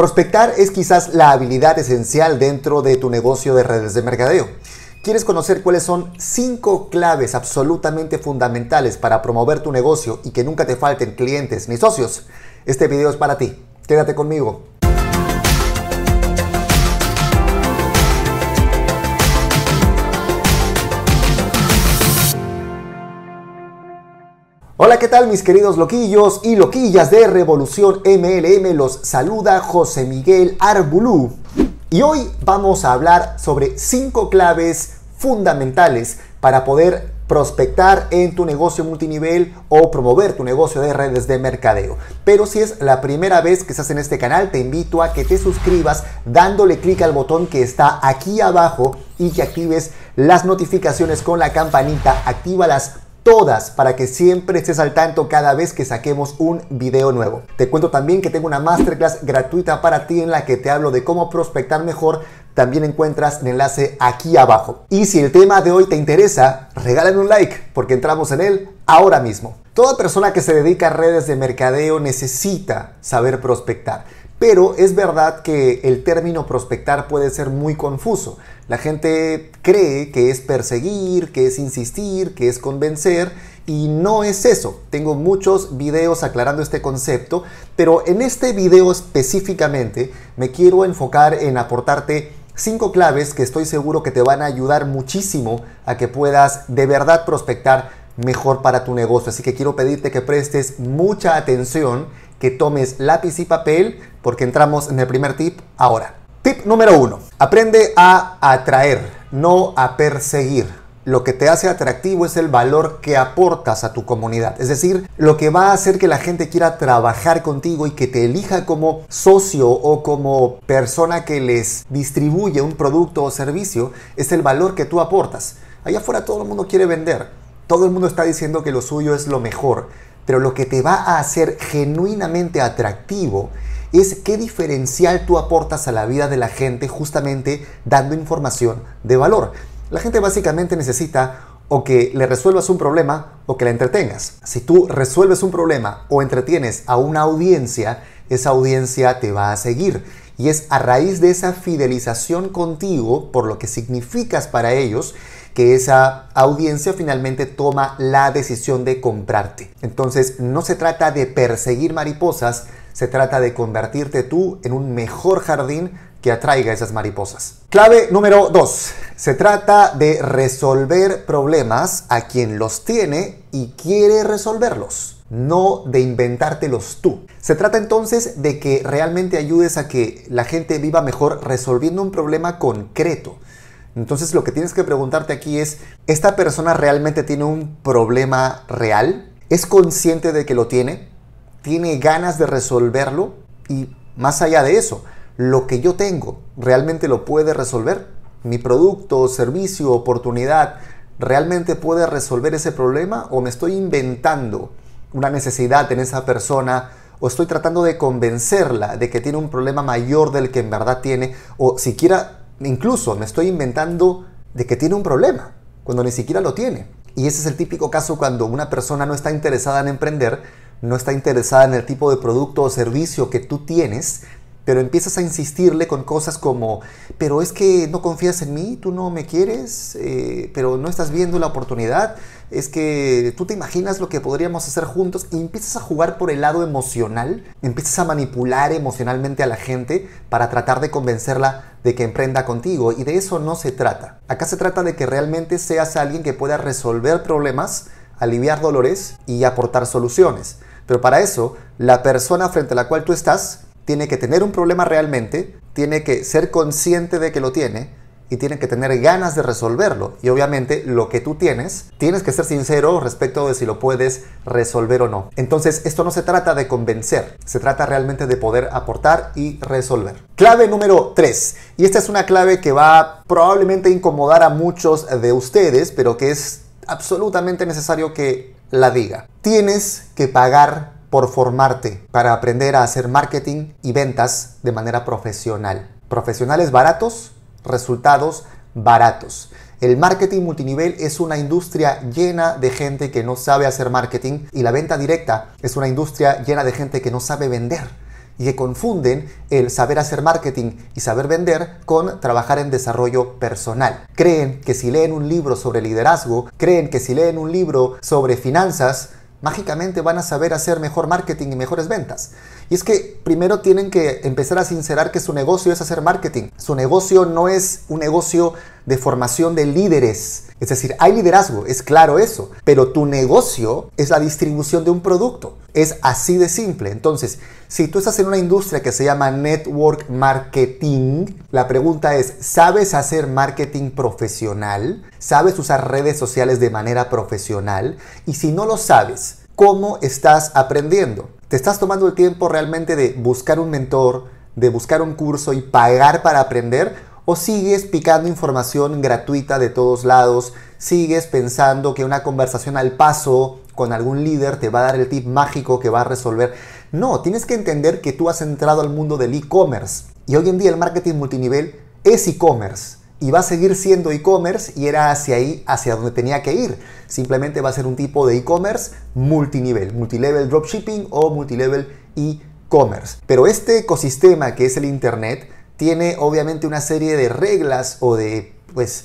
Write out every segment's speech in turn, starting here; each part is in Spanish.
Prospectar es quizás la habilidad esencial dentro de tu negocio de redes de mercadeo. ¿Quieres conocer cuáles son cinco claves absolutamente fundamentales para promover tu negocio y que nunca te falten clientes ni socios? Este video es para ti. Quédate conmigo. Hola, ¿qué tal mis queridos loquillos y loquillas de Revolución MLM? Los saluda José Miguel Arbulú. Y hoy vamos a hablar sobre cinco claves fundamentales para poder prospectar en tu negocio multinivel o promover tu negocio de redes de mercadeo. Pero si es la primera vez que estás en este canal, te invito a que te suscribas dándole clic al botón que está aquí abajo y que actives las notificaciones con la campanita. Actívalas todas para que siempre estés al tanto cada vez que saquemos un video nuevo. Te cuento también que tengo una masterclass gratuita para ti en la que te hablo de cómo prospectar mejor. También encuentras el enlace aquí abajo. Y si el tema de hoy te interesa, regálame un like porque entramos en él ahora mismo. Toda persona que se dedica a redes de mercadeo necesita saber prospectar. Pero es verdad que el término prospectar puede ser muy confuso. La gente cree que es perseguir, que es insistir, que es convencer y no es eso. Tengo muchos videos aclarando este concepto, pero en este video específicamente me quiero enfocar en aportarte cinco claves que estoy seguro que te van a ayudar muchísimo a que puedas de verdad prospectar mejor para tu negocio. Así que quiero pedirte que prestes mucha atención que tomes lápiz y papel porque entramos en el primer tip ahora. Tip número uno, aprende a atraer, no a perseguir. Lo que te hace atractivo es el valor que aportas a tu comunidad. Es decir, lo que va a hacer que la gente quiera trabajar contigo y que te elija como socio o como persona que les distribuye un producto o servicio es el valor que tú aportas. Allá afuera todo el mundo quiere vender. Todo el mundo está diciendo que lo suyo es lo mejor. Pero lo que te va a hacer genuinamente atractivo es qué diferencial tú aportas a la vida de la gente justamente dando información de valor. La gente básicamente necesita o que le resuelvas un problema o que la entretengas. Si tú resuelves un problema o entretienes a una audiencia, esa audiencia te va a seguir. Y es a raíz de esa fidelización contigo, por lo que significas para ellos, que esa audiencia finalmente toma la decisión de comprarte. Entonces no se trata de perseguir mariposas, se trata de convertirte tú en un mejor jardín que atraiga esas mariposas. Clave número 2. Se trata de resolver problemas a quien los tiene y quiere resolverlos, no de inventártelos tú. Se trata entonces de que realmente ayudes a que la gente viva mejor resolviendo un problema concreto entonces lo que tienes que preguntarte aquí es, ¿esta persona realmente tiene un problema real? ¿Es consciente de que lo tiene? ¿Tiene ganas de resolverlo? Y más allá de eso, lo que yo tengo, ¿realmente lo puede resolver? ¿Mi producto, servicio, oportunidad, realmente puede resolver ese problema? ¿O me estoy inventando una necesidad en esa persona? ¿O estoy tratando de convencerla de que tiene un problema mayor del que en verdad tiene? ¿O siquiera Incluso me estoy inventando de que tiene un problema, cuando ni siquiera lo tiene. Y ese es el típico caso cuando una persona no está interesada en emprender, no está interesada en el tipo de producto o servicio que tú tienes, pero empiezas a insistirle con cosas como, pero es que no confías en mí, tú no me quieres, eh, pero no estás viendo la oportunidad, es que tú te imaginas lo que podríamos hacer juntos y empiezas a jugar por el lado emocional, empiezas a manipular emocionalmente a la gente para tratar de convencerla de que emprenda contigo y de eso no se trata. Acá se trata de que realmente seas alguien que pueda resolver problemas, aliviar dolores y aportar soluciones. Pero para eso, la persona frente a la cual tú estás tiene que tener un problema realmente, tiene que ser consciente de que lo tiene y tiene que tener ganas de resolverlo. Y obviamente lo que tú tienes, tienes que ser sincero respecto de si lo puedes resolver o no. Entonces esto no se trata de convencer, se trata realmente de poder aportar y resolver. Clave número 3. Y esta es una clave que va probablemente incomodar a muchos de ustedes, pero que es absolutamente necesario que la diga. Tienes que pagar por formarte para aprender a hacer marketing y ventas de manera profesional. Profesionales baratos resultados baratos. El marketing multinivel es una industria llena de gente que no sabe hacer marketing y la venta directa es una industria llena de gente que no sabe vender. y que confunden el saber hacer marketing y saber vender con trabajar en desarrollo personal. Creen que si leen un libro sobre liderazgo, creen que si leen un libro sobre finanzas, mágicamente van a saber hacer mejor marketing y mejores ventas. Y es que primero tienen que empezar a sincerar que su negocio es hacer marketing. Su negocio no es un negocio de formación de líderes. Es decir, hay liderazgo, es claro eso, pero tu negocio es la distribución de un producto. Es así de simple. Entonces, si tú estás en una industria que se llama network marketing, la pregunta es, ¿sabes hacer marketing profesional? ¿Sabes usar redes sociales de manera profesional? Y si no lo sabes, ¿cómo estás aprendiendo? ¿Te estás tomando el tiempo realmente de buscar un mentor, de buscar un curso y pagar para aprender? ¿O sigues picando información gratuita de todos lados? ¿Sigues pensando que una conversación al paso con algún líder te va a dar el tip mágico que va a resolver? No, tienes que entender que tú has entrado al mundo del e-commerce. Y hoy en día el marketing multinivel es e-commerce y va a seguir siendo e-commerce y era hacia ahí, hacia donde tenía que ir. Simplemente va a ser un tipo de e-commerce multinivel, multilevel dropshipping o multilevel e-commerce. Pero este ecosistema que es el Internet tiene obviamente una serie de reglas o de pues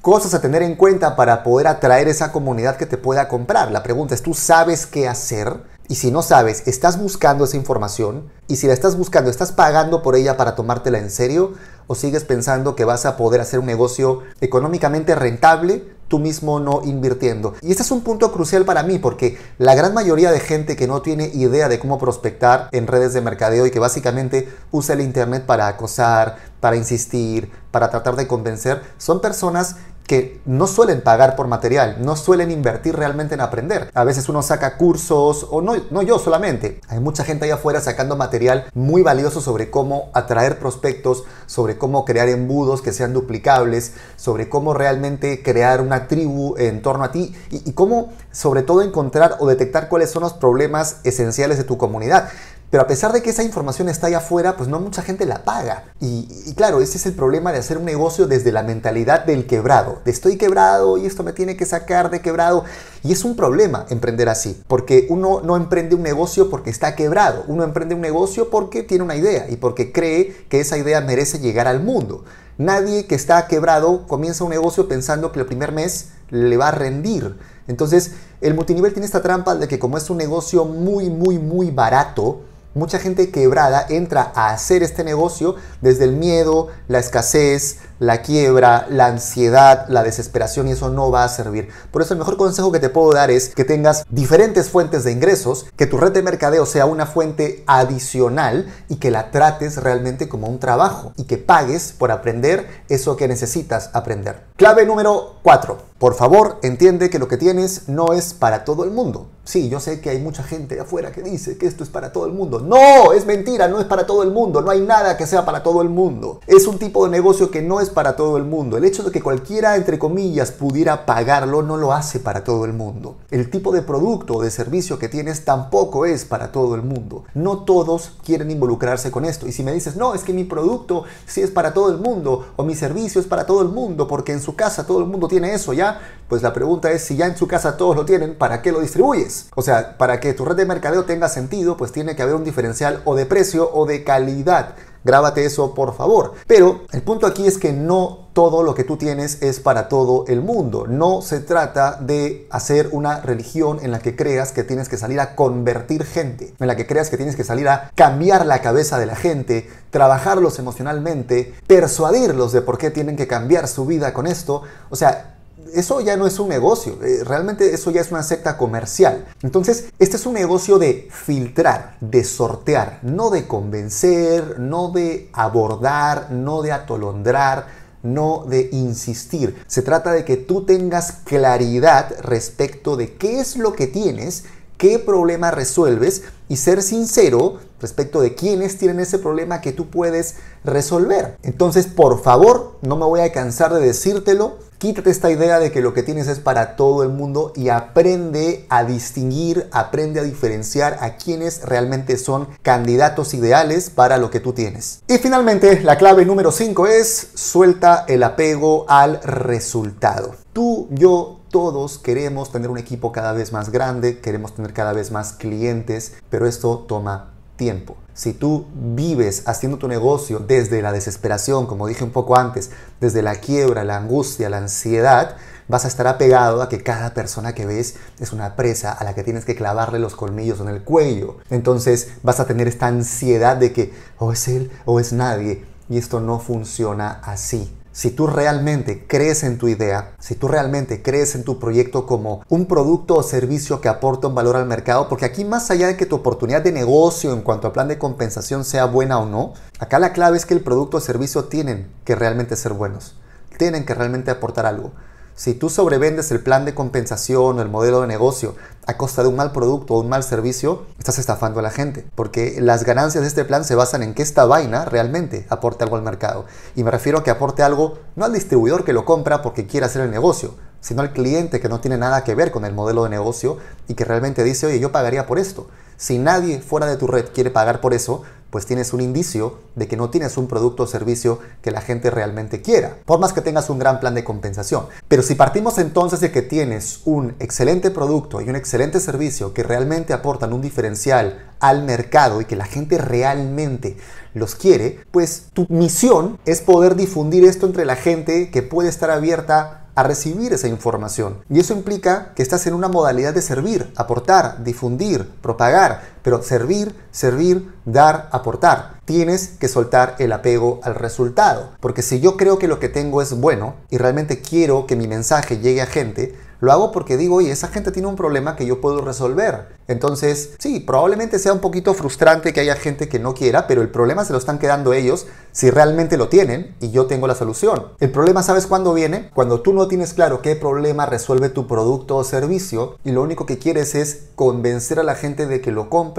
cosas a tener en cuenta para poder atraer esa comunidad que te pueda comprar. La pregunta es, ¿tú sabes qué hacer? Y si no sabes, ¿estás buscando esa información? Y si la estás buscando, ¿estás pagando por ella para tomártela en serio? ¿O sigues pensando que vas a poder hacer un negocio económicamente rentable tú mismo no invirtiendo? Y este es un punto crucial para mí porque la gran mayoría de gente que no tiene idea de cómo prospectar en redes de mercadeo y que básicamente usa el Internet para acosar, para insistir, para tratar de convencer, son personas que no suelen pagar por material, no suelen invertir realmente en aprender. A veces uno saca cursos, o no, no yo solamente, hay mucha gente allá afuera sacando material muy valioso sobre cómo atraer prospectos, sobre cómo crear embudos que sean duplicables, sobre cómo realmente crear una tribu en torno a ti y, y cómo sobre todo encontrar o detectar cuáles son los problemas esenciales de tu comunidad. Pero a pesar de que esa información está allá afuera, pues no mucha gente la paga. Y, claro, ese es el problema de hacer un negocio desde la mentalidad del quebrado. De estoy quebrado y esto me tiene que sacar de quebrado. Y es un problema emprender así, porque uno no emprende un negocio porque está quebrado. Uno emprende un negocio porque tiene una idea y porque cree que esa idea merece llegar al mundo. Nadie que está quebrado comienza un negocio pensando que el primer mes le va a rendir. Entonces, el multinivel tiene esta trampa de que como es un negocio muy, muy, muy barato, mucha gente quebrada entra a hacer este negocio desde el miedo, la escasez, la quiebra, la ansiedad, la desesperación y eso no va a servir. Por eso el mejor consejo que te puedo dar es que tengas diferentes fuentes de ingresos, que tu red de mercadeo sea una fuente adicional y que la trates realmente como un trabajo y que pagues por aprender eso que necesitas aprender. Clave número 4. Por favor, entiende que lo que tienes no es para todo el mundo. Sí, yo sé que hay mucha gente afuera que dice que esto es para todo el mundo. No, es mentira, no es para todo el mundo. No hay nada que sea para todo el mundo. Es un tipo de negocio que no es para todo el mundo. El hecho de que cualquiera, entre comillas, pudiera pagarlo no lo hace para todo el mundo. El tipo de producto o de servicio que tienes tampoco es para todo el mundo. No todos quieren involucrarse con esto. Y si me dices, no, es que mi producto sí es para todo el mundo o mi servicio es para todo el mundo porque en su casa todo el mundo tiene eso, ¿ya? Pues la pregunta es, si ya en su casa todos lo tienen, ¿para qué lo distribuyes? O sea, para que tu red de mercadeo tenga sentido, pues tiene que haber un diferencial o de precio o de calidad. Grábate eso, por favor. Pero el punto aquí es que no todo lo que tú tienes es para todo el mundo. No se trata de hacer una religión en la que creas que tienes que salir a convertir gente, en la que creas que tienes que salir a cambiar la cabeza de la gente, trabajarlos emocionalmente, persuadirlos de por qué tienen que cambiar su vida con esto. O sea, eso ya no es un negocio, eh, realmente eso ya es una secta comercial. Entonces, este es un negocio de filtrar, de sortear, no de convencer, no de abordar, no de atolondrar, no de insistir. Se trata de que tú tengas claridad respecto de qué es lo que tienes, qué problema resuelves y ser sincero respecto de quiénes tienen ese problema que tú puedes resolver. Entonces, por favor, no me voy a cansar de decírtelo. Quítate esta idea de que lo que tienes es para todo el mundo y aprende a distinguir, aprende a diferenciar a quienes realmente son candidatos ideales para lo que tú tienes. Y finalmente, la clave número 5 es suelta el apego al resultado. Tú, yo, todos queremos tener un equipo cada vez más grande, queremos tener cada vez más clientes, pero esto toma tiempo. Si tú vives haciendo tu negocio desde la desesperación, como dije un poco antes, desde la quiebra, la angustia, la ansiedad, vas a estar apegado a que cada persona que ves es una presa a la que tienes que clavarle los colmillos en el cuello. Entonces vas a tener esta ansiedad de que o es él o es nadie. Y esto no funciona así. Si tú realmente crees en tu idea, si tú realmente crees en tu proyecto como un producto o servicio que aporta un valor al mercado, porque aquí más allá de que tu oportunidad de negocio en cuanto a plan de compensación sea buena o no, acá la clave es que el producto o servicio tienen que realmente ser buenos, tienen que realmente aportar algo. Si tú sobrevendes el plan de compensación o el modelo de negocio a costa de un mal producto o un mal servicio, estás estafando a la gente. Porque las ganancias de este plan se basan en que esta vaina realmente aporte algo al mercado. Y me refiero a que aporte algo no al distribuidor que lo compra porque quiere hacer el negocio, sino al cliente que no tiene nada que ver con el modelo de negocio y que realmente dice, oye, yo pagaría por esto. Si nadie fuera de tu red quiere pagar por eso, pues tienes un indicio de que no tienes un producto o servicio que la gente realmente quiera, por más que tengas un gran plan de compensación. Pero si partimos entonces de que tienes un excelente producto y un excelente servicio que realmente aportan un diferencial al mercado y que la gente realmente los quiere, pues tu misión es poder difundir esto entre la gente que puede estar abierta a recibir esa información. Y eso implica que estás en una modalidad de servir, aportar, difundir, propagar, pero servir, servir, dar, aportar. Tienes que soltar el apego al resultado, porque si yo creo que lo que tengo es bueno y realmente quiero que mi mensaje llegue a gente, lo hago porque digo, oye, esa gente tiene un problema que yo puedo resolver. Entonces, sí, probablemente sea un poquito frustrante que haya gente que no quiera, pero el problema se lo están quedando ellos si realmente lo tienen y yo tengo la solución. El problema, ¿sabes cuándo viene? Cuando tú no tienes claro qué problema resuelve tu producto o servicio y lo único que quieres es convencer a la gente de que lo compre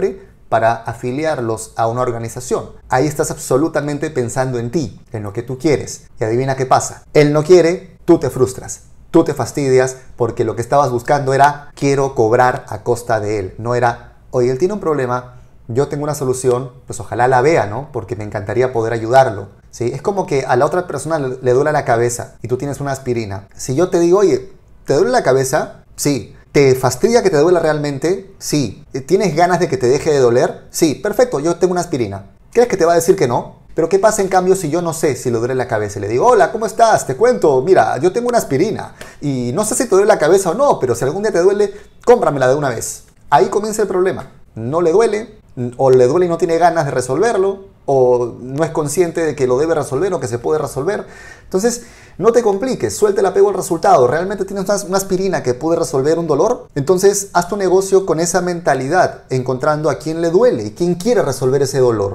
para afiliarlos a una organización. Ahí estás absolutamente pensando en ti, en lo que tú quieres. Y adivina qué pasa. Él no quiere, tú te frustras tú te fastidias porque lo que estabas buscando era quiero cobrar a costa de él. No era, oye, él tiene un problema, yo tengo una solución, pues ojalá la vea, ¿no? Porque me encantaría poder ayudarlo. ¿sí? Es como que a la otra persona le duele la cabeza y tú tienes una aspirina. Si yo te digo, oye, ¿te duele la cabeza? Sí. ¿Te fastidia que te duela realmente? Sí. ¿Tienes ganas de que te deje de doler? Sí. Perfecto, yo tengo una aspirina. ¿Crees que te va a decir que no? Pero ¿qué pasa en cambio si yo no sé si le duele la cabeza? Le digo, hola, ¿cómo estás? Te cuento, mira, yo tengo una aspirina y no sé si te duele la cabeza o no, pero si algún día te duele, cómpramela de una vez. Ahí comienza el problema. No le duele, o le duele y no tiene ganas de resolverlo, o no es consciente de que lo debe resolver o que se puede resolver. Entonces, no te compliques, suelte el apego al resultado. ¿Realmente tienes una aspirina que puede resolver un dolor? Entonces, haz tu negocio con esa mentalidad, encontrando a quién le duele y quién quiere resolver ese dolor.